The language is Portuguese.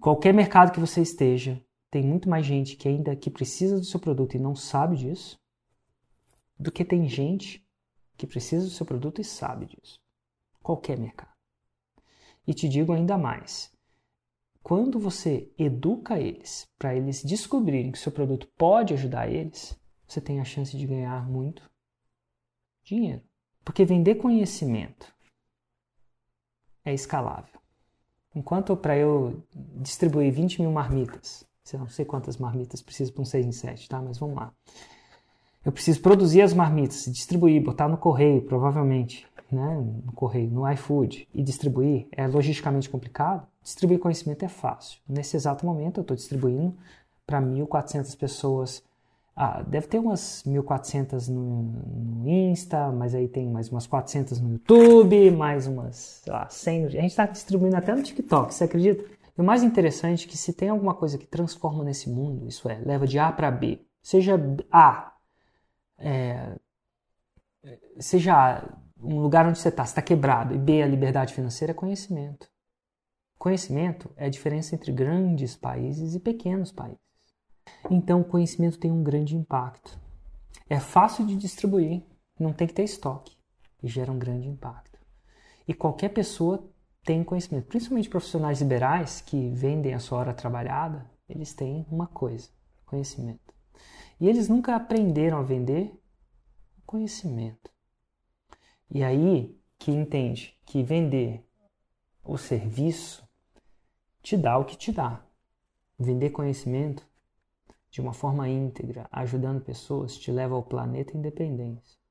qualquer mercado que você esteja, tem muito mais gente que ainda que precisa do seu produto e não sabe disso, do que tem gente que precisa do seu produto e sabe disso. Qualquer mercado. E te digo ainda mais. Quando você educa eles para eles descobrirem que seu produto pode ajudar eles, você tem a chance de ganhar muito dinheiro. Porque vender conhecimento é escalável. Enquanto para eu distribuir 20 mil marmitas, não sei quantas marmitas preciso para um 6 em 7, tá? Mas vamos lá. Eu preciso produzir as marmitas, distribuir, botar no correio, provavelmente, né? no correio, no iFood, e distribuir é logisticamente complicado. Distribuir conhecimento é fácil. Nesse exato momento, eu estou distribuindo para 1.400 pessoas ah, deve ter umas 1.400 no, no Insta, mas aí tem mais umas 400 no YouTube, mais umas, sei lá, 100. A gente está distribuindo até no TikTok, você acredita? E o mais interessante é que se tem alguma coisa que transforma nesse mundo, isso é, leva de A para B, seja A, é, seja um lugar onde você está, está quebrado, e B, a liberdade financeira, é conhecimento. Conhecimento é a diferença entre grandes países e pequenos países. Então, o conhecimento tem um grande impacto. É fácil de distribuir, não tem que ter estoque e gera um grande impacto. E qualquer pessoa tem conhecimento, principalmente profissionais liberais que vendem a sua hora trabalhada, eles têm uma coisa: conhecimento. E eles nunca aprenderam a vender conhecimento. E aí que entende que vender o serviço te dá o que te dá. Vender conhecimento de uma forma íntegra, ajudando pessoas, te leva ao planeta independência.